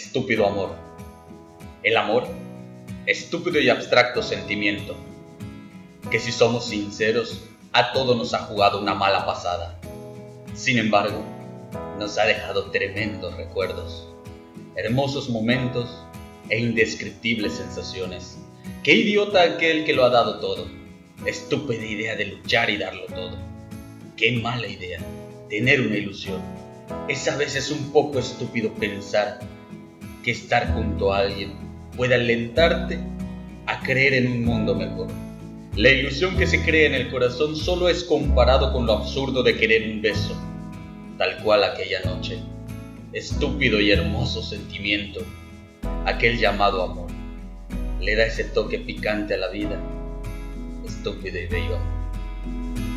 estúpido amor. El amor, estúpido y abstracto sentimiento, que si somos sinceros, a todos nos ha jugado una mala pasada. Sin embargo, nos ha dejado tremendos recuerdos, hermosos momentos e indescriptibles sensaciones. Qué idiota aquel que lo ha dado todo. Estúpida idea de luchar y darlo todo. Qué mala idea tener una ilusión. Es a veces un poco estúpido pensar que estar junto a alguien puede alentarte a creer en un mundo mejor. La ilusión que se crea en el corazón solo es comparado con lo absurdo de querer un beso, tal cual aquella noche. Estúpido y hermoso sentimiento, aquel llamado amor, le da ese toque picante a la vida. Estúpido y bello amor.